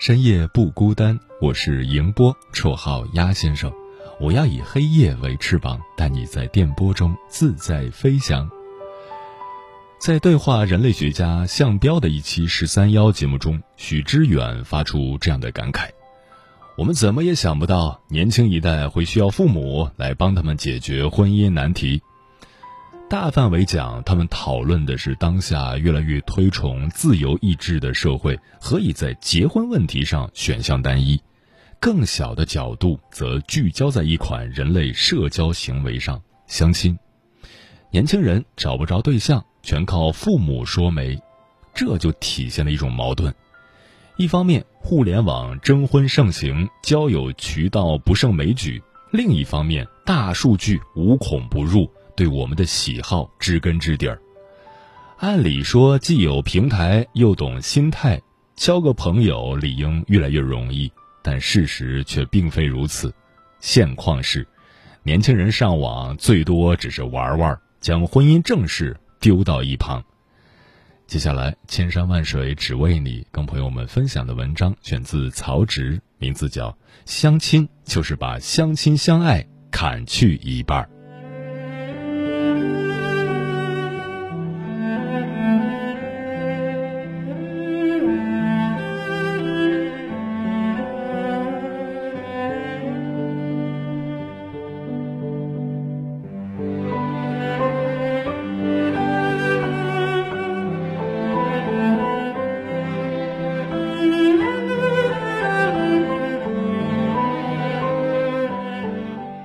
深夜不孤单，我是迎波，绰号鸭先生。我要以黑夜为翅膀，带你在电波中自在飞翔。在对话人类学家向彪的一期“十三幺”节目中，许知远发出这样的感慨：我们怎么也想不到，年轻一代会需要父母来帮他们解决婚姻难题。大范围讲，他们讨论的是当下越来越推崇自由意志的社会何以在结婚问题上选项单一；更小的角度则聚焦在一款人类社交行为上——相亲。年轻人找不着对象，全靠父母说媒，这就体现了一种矛盾：一方面，互联网征婚盛行，交友渠道不胜枚举；另一方面，大数据无孔不入。对我们的喜好知根知底儿，按理说既有平台又懂心态，交个朋友理应越来越容易。但事实却并非如此，现况是，年轻人上网最多只是玩玩，将婚姻正事丢到一旁。接下来，千山万水只为你，跟朋友们分享的文章选自曹植，名字叫《相亲》，就是把相亲相爱砍去一半儿。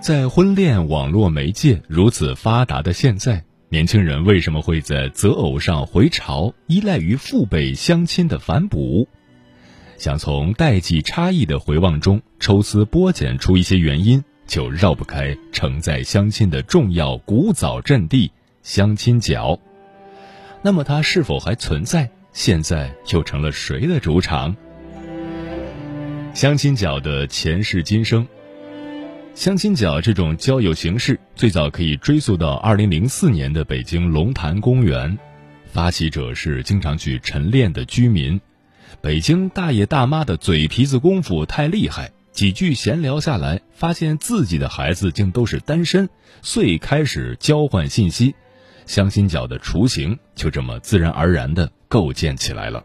在婚恋网络媒介如此发达的现在，年轻人为什么会在择偶上回潮，依赖于父辈相亲的反哺？想从代际差异的回望中抽丝剥茧出一些原因，就绕不开承载相亲的重要古早阵地——相亲角。那么，它是否还存在？现在又成了谁的主场？相亲角的前世今生。相亲角这种交友形式最早可以追溯到二零零四年的北京龙潭公园，发起者是经常去晨练的居民。北京大爷大妈的嘴皮子功夫太厉害，几句闲聊下来，发现自己的孩子竟都是单身，遂开始交换信息，相亲角的雏形就这么自然而然地构建起来了。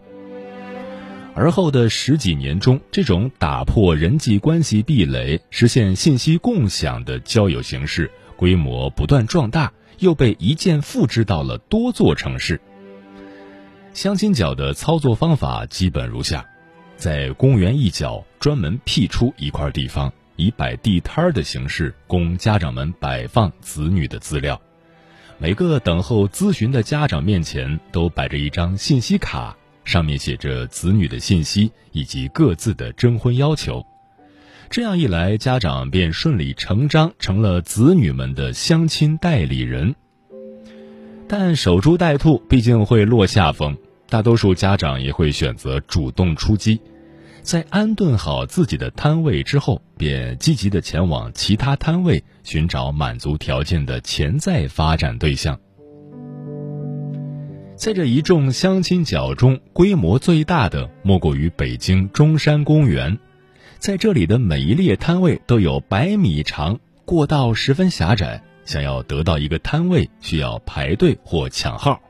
而后的十几年中，这种打破人际关系壁垒、实现信息共享的交友形式规模不断壮大，又被一键复制到了多座城市。相亲角的操作方法基本如下：在公园一角专门辟出一块地方，以摆地摊的形式供家长们摆放子女的资料。每个等候咨询的家长面前都摆着一张信息卡。上面写着子女的信息以及各自的征婚要求，这样一来，家长便顺理成章成了子女们的相亲代理人。但守株待兔毕竟会落下风，大多数家长也会选择主动出击，在安顿好自己的摊位之后，便积极的前往其他摊位寻找满足条件的潜在发展对象。在这一众相亲角中，规模最大的莫过于北京中山公园。在这里的每一列摊位都有百米长，过道十分狭窄，想要得到一个摊位，需要排队或抢号。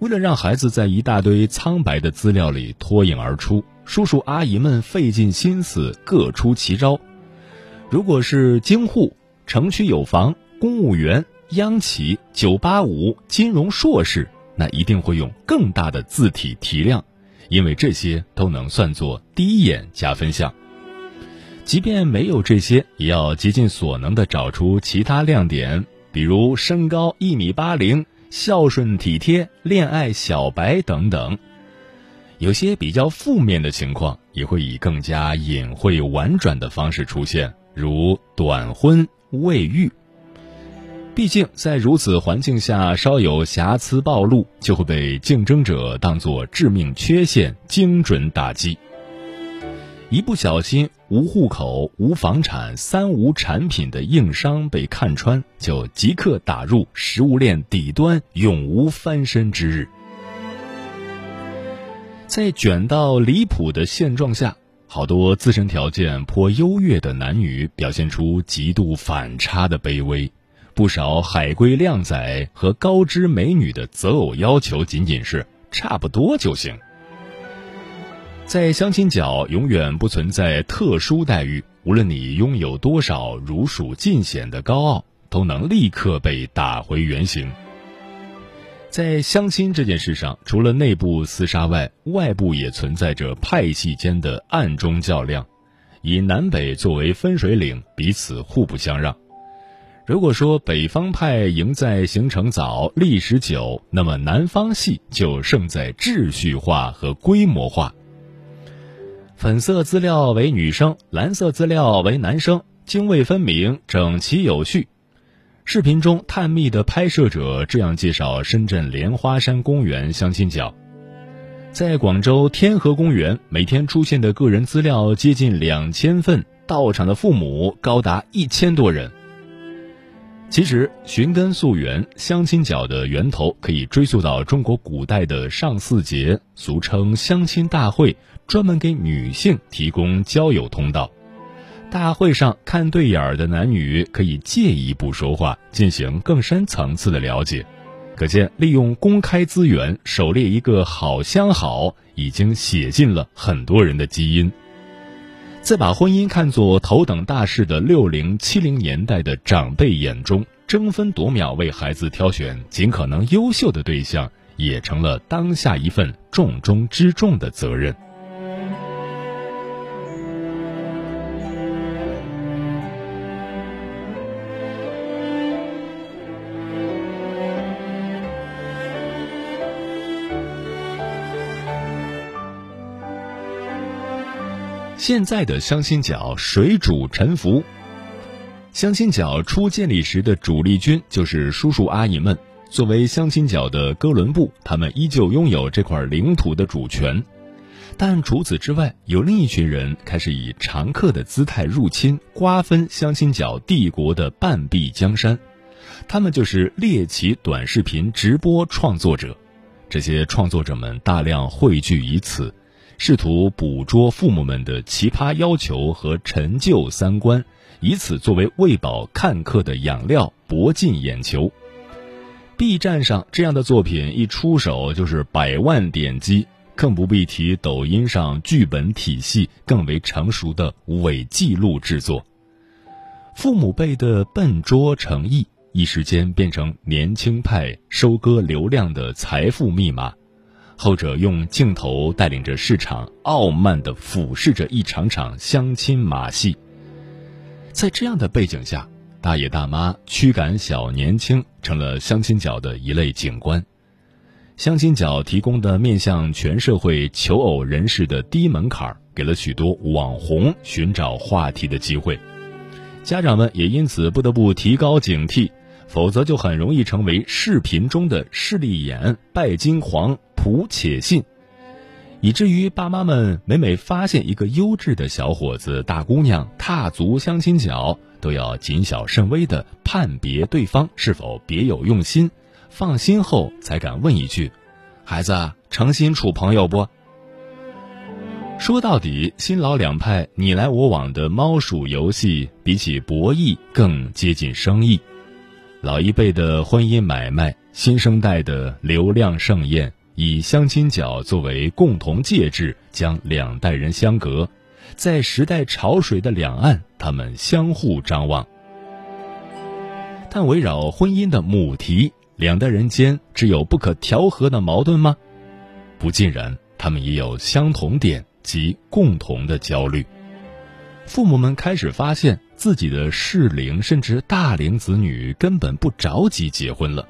为了让孩子在一大堆苍白的资料里脱颖而出，叔叔阿姨们费尽心思，各出奇招。如果是京沪、城区有房、公务员、央企、九八五、金融硕士，那一定会用更大的字体提亮，因为这些都能算作第一眼加分项。即便没有这些，也要竭尽所能的找出其他亮点，比如身高一米八零、孝顺体贴、恋爱小白等等。有些比较负面的情况，也会以更加隐晦婉转的方式出现，如短婚、未育。毕竟，在如此环境下，稍有瑕疵暴露，就会被竞争者当作致命缺陷，精准打击。一不小心，无户口、无房产、三无产品的硬伤被看穿，就即刻打入食物链底端，永无翻身之日。在卷到离谱的现状下，好多自身条件颇优越的男女表现出极度反差的卑微。不少海归靓仔和高知美女的择偶要求仅仅是差不多就行。在相亲角永远不存在特殊待遇，无论你拥有多少如数尽显的高傲，都能立刻被打回原形。在相亲这件事上，除了内部厮杀外，外部也存在着派系间的暗中较量，以南北作为分水岭，彼此互不相让。如果说北方派赢在形成早、历史久，那么南方系就胜在秩序化和规模化。粉色资料为女生，蓝色资料为男生，泾渭分明，整齐有序。视频中探秘的拍摄者这样介绍深圳莲花山公园相亲角：在广州天河公园，每天出现的个人资料接近两千份，到场的父母高达一千多人。其实寻根溯源，相亲角的源头可以追溯到中国古代的上巳节，俗称相亲大会，专门给女性提供交友通道。大会上看对眼儿的男女可以借一步说话，进行更深层次的了解。可见，利用公开资源狩猎一个好相好，已经写进了很多人的基因。在把婚姻看作头等大事的六零七零年代的长辈眼中，争分夺秒为孩子挑选尽可能优秀的对象，也成了当下一份重中之重的责任。现在的相亲角水煮沉浮。相亲角初建立时的主力军就是叔叔阿姨们。作为相亲角的哥伦布，他们依旧拥有这块领土的主权。但除此之外，有另一群人开始以常客的姿态入侵、瓜分相亲角帝国的半壁江山。他们就是猎奇短视频直播创作者。这些创作者们大量汇聚于此。试图捕捉父母们的奇葩要求和陈旧三观，以此作为喂饱看客的养料，博尽眼球。B 站上这样的作品一出手就是百万点击，更不必提抖音上剧本体系更为成熟的伪记录制作。父母辈的笨拙诚意，一时间变成年轻派收割流量的财富密码。后者用镜头带领着市场，傲慢地俯视着一场场相亲马戏。在这样的背景下，大爷大妈驱赶小年轻，成了相亲角的一类景观。相亲角提供的面向全社会求偶人士的低门槛，给了许多网红寻找话题的机会。家长们也因此不得不提高警惕，否则就很容易成为视频中的势利眼、拜金狂。图且信，以至于爸妈们每每发现一个优质的小伙子、大姑娘踏足相亲角，都要谨小慎微的判别对方是否别有用心，放心后才敢问一句：“孩子，诚心处朋友不？”说到底，新老两派你来我往的猫鼠游戏，比起博弈更接近生意。老一辈的婚姻买卖，新生代的流量盛宴。以相亲角作为共同介质，将两代人相隔，在时代潮水的两岸，他们相互张望。但围绕婚姻的母题，两代人间只有不可调和的矛盾吗？不尽然，他们也有相同点及共同的焦虑。父母们开始发现自己的适龄甚至大龄子女根本不着急结婚了。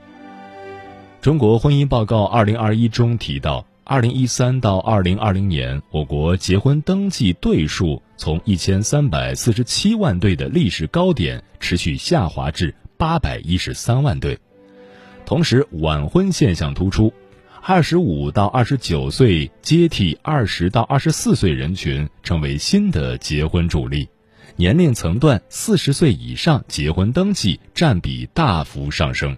中国婚姻报告二零二一中提到，二零一三到二零二零年，我国结婚登记对数从一千三百四十七万对的历史高点持续下滑至八百一十三万对，同时晚婚现象突出。二十五到二十九岁接替二十到二十四岁人群，成为新的结婚主力。年龄层段四十岁以上结婚登记占比大幅上升。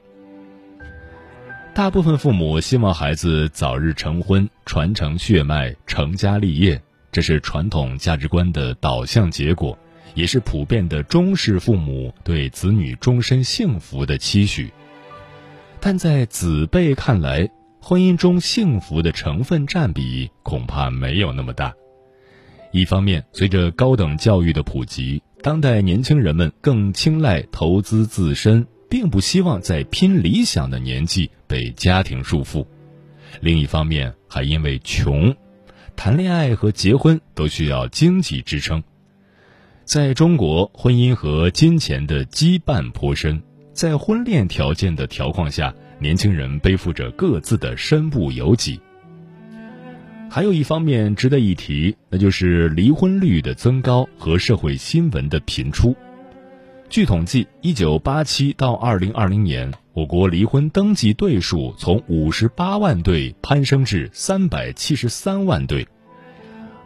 大部分父母希望孩子早日成婚，传承血脉，成家立业，这是传统价值观的导向结果，也是普遍的中式父母对子女终身幸福的期许。但在子辈看来，婚姻中幸福的成分占比恐怕没有那么大。一方面，随着高等教育的普及，当代年轻人们更青睐投资自身，并不希望在拼理想的年纪被家庭束缚；另一方面，还因为穷，谈恋爱和结婚都需要经济支撑。在中国，婚姻和金钱的羁绊颇深，在婚恋条件的条况下。年轻人背负着各自的身不由己。还有一方面值得一提，那就是离婚率的增高和社会新闻的频出。据统计，一九八七到二零二零年，我国离婚登记对数从五十八万对攀升至三百七十三万对。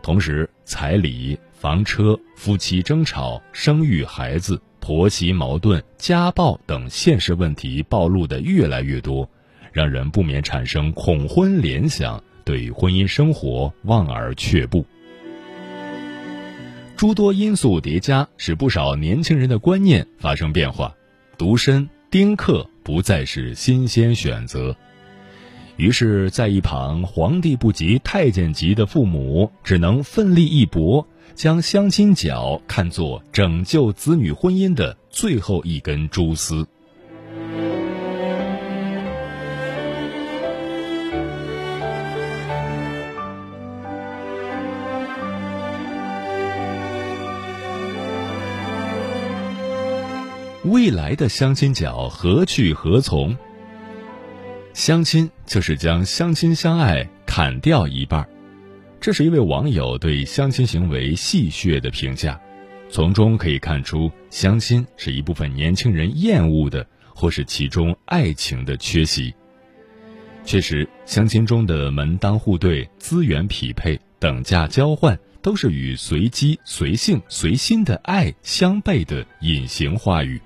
同时，彩礼、房车、夫妻争吵、生育孩子。婆媳矛盾、家暴等现实问题暴露的越来越多，让人不免产生恐婚联想，对婚姻生活望而却步。诸多因素叠加，使不少年轻人的观念发生变化，独身、丁克不再是新鲜选择。于是，在一旁皇帝不急太监急的父母，只能奋力一搏。将相亲角看作拯救子女婚姻的最后一根蛛丝。未来的相亲角何去何从？相亲就是将相亲相爱砍掉一半。这是一位网友对相亲行为戏谑的评价，从中可以看出，相亲是一部分年轻人厌恶的，或是其中爱情的缺席。确实，相亲中的门当户对、资源匹配、等价交换，都是与随机、随性、随心的爱相悖的隐形话语。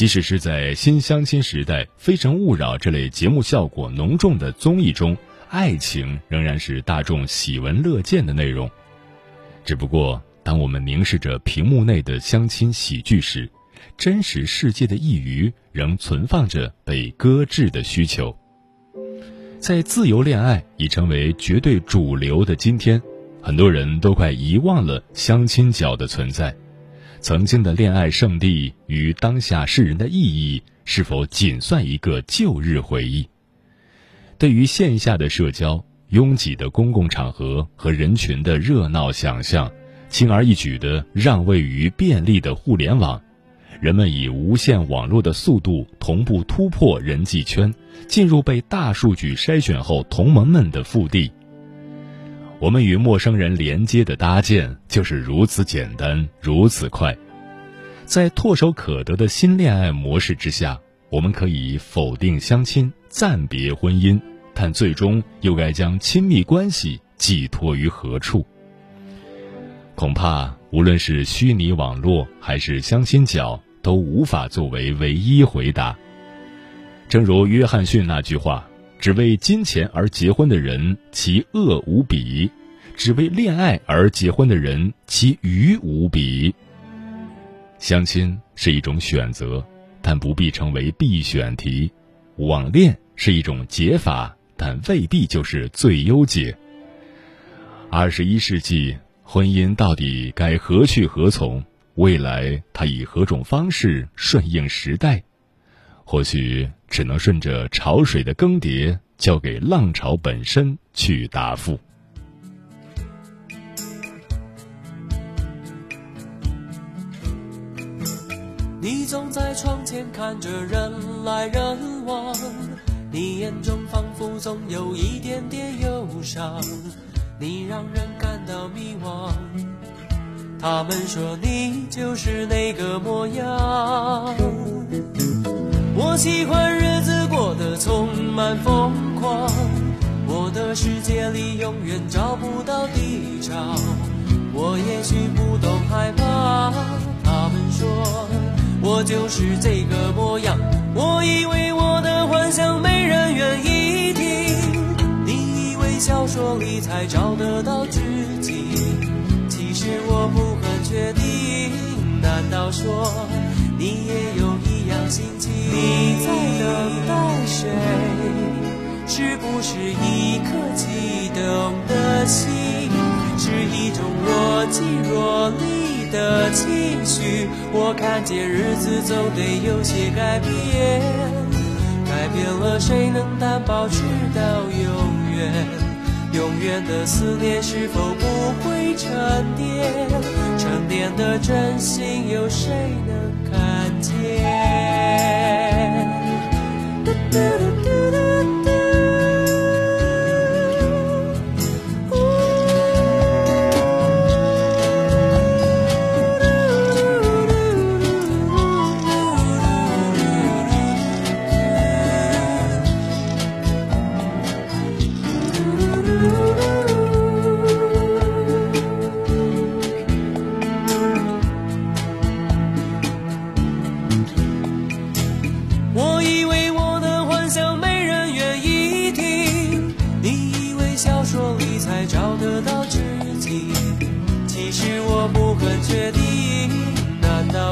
即使是在新相亲时代，《非诚勿扰》这类节目效果浓重的综艺中。爱情仍然是大众喜闻乐见的内容，只不过当我们凝视着屏幕内的相亲喜剧时，真实世界的一隅仍存放着被搁置的需求。在自由恋爱已成为绝对主流的今天，很多人都快遗忘了相亲角的存在。曾经的恋爱圣地与当下世人的意义，是否仅算一个旧日回忆？对于线下的社交、拥挤的公共场合和人群的热闹想象，轻而易举地让位于便利的互联网，人们以无线网络的速度同步突破人际圈，进入被大数据筛选后同盟们的腹地。我们与陌生人连接的搭建就是如此简单，如此快。在唾手可得的新恋爱模式之下，我们可以否定相亲，暂别婚姻。但最终又该将亲密关系寄托于何处？恐怕无论是虚拟网络还是相亲角，都无法作为唯一回答。正如约翰逊那句话：“只为金钱而结婚的人，其恶无比；只为恋爱而结婚的人，其愚无比。”相亲是一种选择，但不必成为必选题；网恋是一种解法。但未必就是最优解。二十一世纪，婚姻到底该何去何从？未来它以何种方式顺应时代？或许只能顺着潮水的更迭，交给浪潮本身去答复。你总在窗前看着人来人往，你眼中仿佛总有一点点忧伤，你让人感到迷惘。他们说你就是那个模样。我喜欢日子过得充满疯狂，我的世界里永远找不到地潮。我也许不懂害怕，他们说。我就是这个模样，我以为我的幻想没人愿意听，你以为小说里才找得到知己，其实我不很确定，难道说你也有？你在等待谁？是不是一颗悸动的心？是一种若即若离？的情绪，我看见日子总得有些改变，改变了谁能担保直到永远？永远的思念是否不会沉淀？沉淀的真心有谁能看见？do, do, do.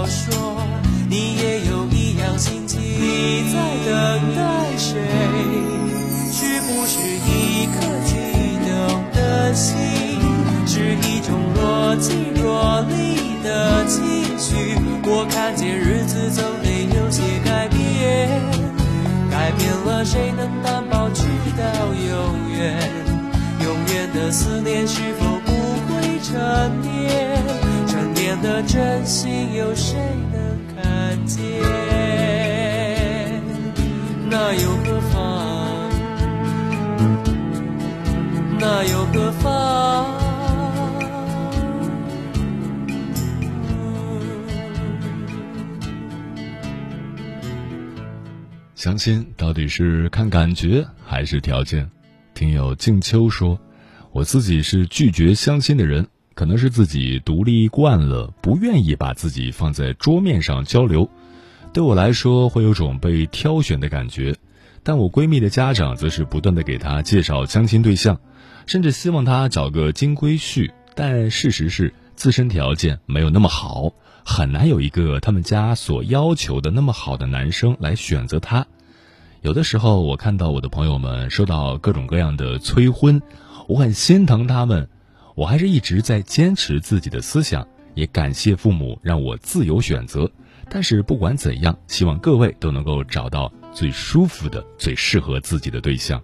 说，你也有一样心情。你在等待谁？是不是一颗激动的心？是一种若即若离的情绪？我看见日子总得有些改变，改变了谁能担保直到永远？永远的思念是否不会沉淀？的真心有谁能看见？那又何妨？那又何妨？相亲到底是看感觉还是条件？听友静秋说：“我自己是拒绝相亲的人，可能是自己独立惯了，不愿意把自己放在桌面上交流。对我来说，会有种被挑选的感觉。但我闺蜜的家长则是不断的给她介绍相亲对象，甚至希望她找个金龟婿。但事实是，自身条件没有那么好。”很难有一个他们家所要求的那么好的男生来选择她。有的时候，我看到我的朋友们收到各种各样的催婚，我很心疼他们。我还是一直在坚持自己的思想，也感谢父母让我自由选择。但是不管怎样，希望各位都能够找到最舒服的、最适合自己的对象。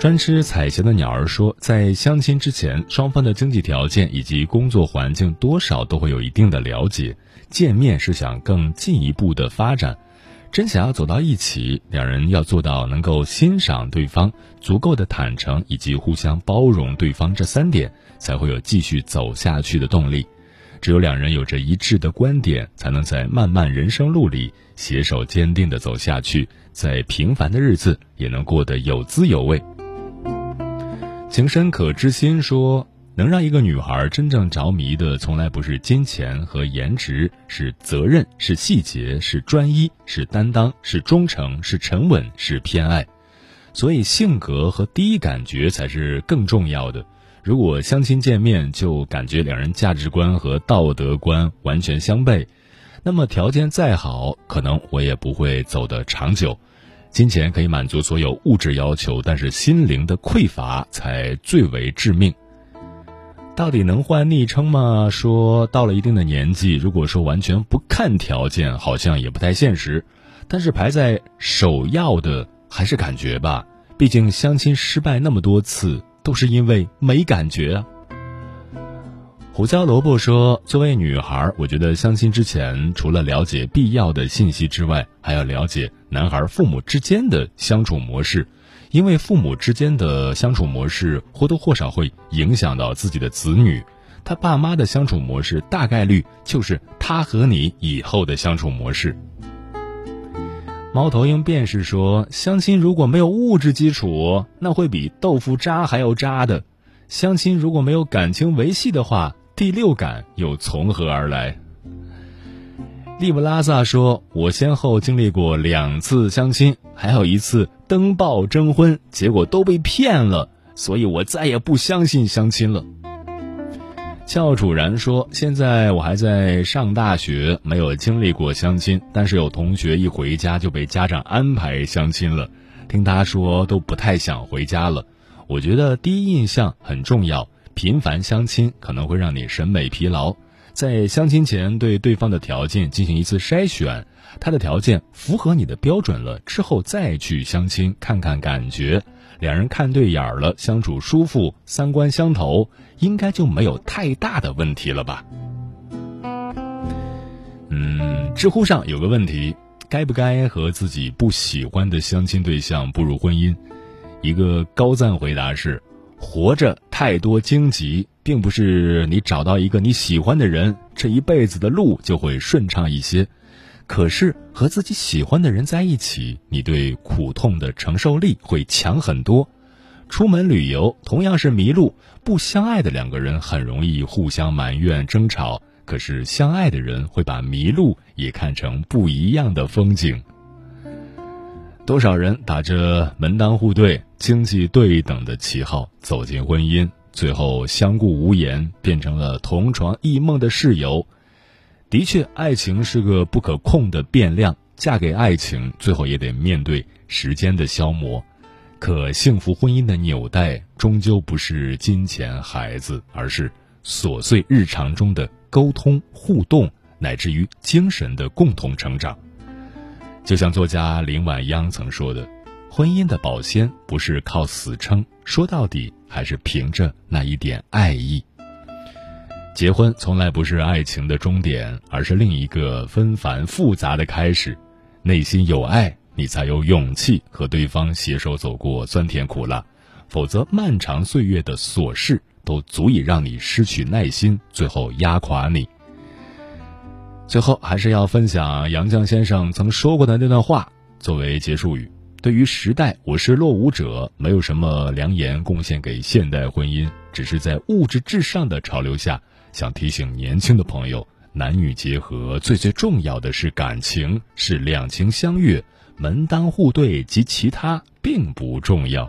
专吃彩霞的鸟儿说，在相亲之前，双方的经济条件以及工作环境多少都会有一定的了解。见面是想更进一步的发展，真想要走到一起，两人要做到能够欣赏对方、足够的坦诚以及互相包容对方这三点，才会有继续走下去的动力。只有两人有着一致的观点，才能在漫漫人生路里携手坚定的走下去，在平凡的日子也能过得有滋有味。情深可知心说，能让一个女孩真正着迷的，从来不是金钱和颜值，是责任，是细节，是专一，是担当，是忠诚，是沉稳，是偏爱。所以，性格和第一感觉才是更重要的。如果相亲见面就感觉两人价值观和道德观完全相悖，那么条件再好，可能我也不会走得长久。金钱可以满足所有物质要求，但是心灵的匮乏才最为致命。到底能换昵称吗？说到了一定的年纪，如果说完全不看条件，好像也不太现实。但是排在首要的还是感觉吧，毕竟相亲失败那么多次，都是因为没感觉啊。胡椒萝卜说：“作为女孩，我觉得相亲之前，除了了解必要的信息之外，还要了解男孩父母之间的相处模式。”因为父母之间的相处模式或多或少会影响到自己的子女，他爸妈的相处模式大概率就是他和你以后的相处模式。猫头鹰便是说，相亲如果没有物质基础，那会比豆腐渣还要渣的；相亲如果没有感情维系的话，第六感又从何而来？利布拉萨说：“我先后经历过两次相亲，还有一次登报征婚，结果都被骗了，所以我再也不相信相亲了。”教主然说：“现在我还在上大学，没有经历过相亲，但是有同学一回家就被家长安排相亲了，听他说都不太想回家了。我觉得第一印象很重要，频繁相亲可能会让你审美疲劳。”在相亲前对对方的条件进行一次筛选，他的条件符合你的标准了之后再去相亲看看感觉，两人看对眼了，相处舒服，三观相投，应该就没有太大的问题了吧？嗯，知乎上有个问题，该不该和自己不喜欢的相亲对象步入婚姻？一个高赞回答是。活着太多荆棘，并不是你找到一个你喜欢的人，这一辈子的路就会顺畅一些。可是和自己喜欢的人在一起，你对苦痛的承受力会强很多。出门旅游同样是迷路，不相爱的两个人很容易互相埋怨争吵，可是相爱的人会把迷路也看成不一样的风景。多少人打着门当户对、经济对等的旗号走进婚姻，最后相顾无言，变成了同床异梦的室友。的确，爱情是个不可控的变量，嫁给爱情，最后也得面对时间的消磨。可幸福婚姻的纽带，终究不是金钱、孩子，而是琐碎日常中的沟通、互动，乃至于精神的共同成长。就像作家林晚央曾说的：“婚姻的保鲜不是靠死撑，说到底还是凭着那一点爱意。结婚从来不是爱情的终点，而是另一个纷繁复杂的开始。内心有爱，你才有勇气和对方携手走过酸甜苦辣，否则漫长岁月的琐事都足以让你失去耐心，最后压垮你。”最后还是要分享杨绛先生曾说过的那段话作为结束语。对于时代，我是落伍者，没有什么良言贡献给现代婚姻，只是在物质至上的潮流下，想提醒年轻的朋友：男女结合最最重要的是感情，是两情相悦，门当户对及其他并不重要。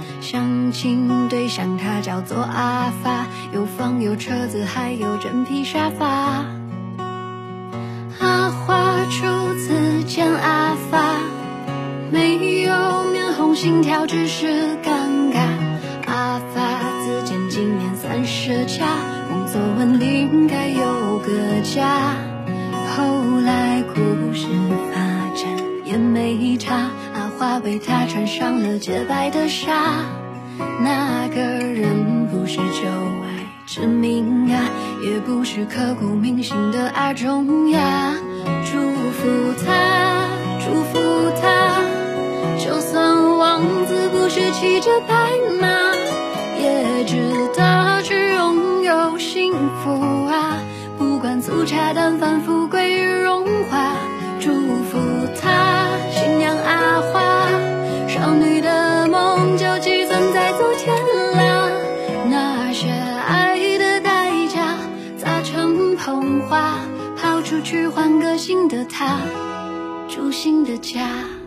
相亲对象他叫做阿发，有房有车子，还有真皮沙发。阿花初次见阿发，没有面红心跳，只是尴尬。阿发自荐今年三十加，工作稳定，该有个家。后来故事发展也没差，阿花为他穿上了洁白的纱。个人不是旧爱之名啊，也不是刻骨铭心的阿忠呀。祝福他，祝福他，就算王子不是骑着白马，也值得去拥有幸福啊。不管粗茶淡饭，富贵荣华，去换个新的，他住新的家。